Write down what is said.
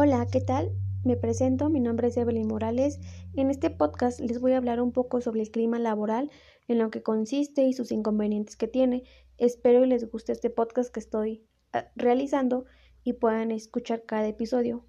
Hola, ¿qué tal? Me presento, mi nombre es Evelyn Morales. En este podcast les voy a hablar un poco sobre el clima laboral, en lo que consiste y sus inconvenientes que tiene. Espero que les guste este podcast que estoy ah, realizando y puedan escuchar cada episodio.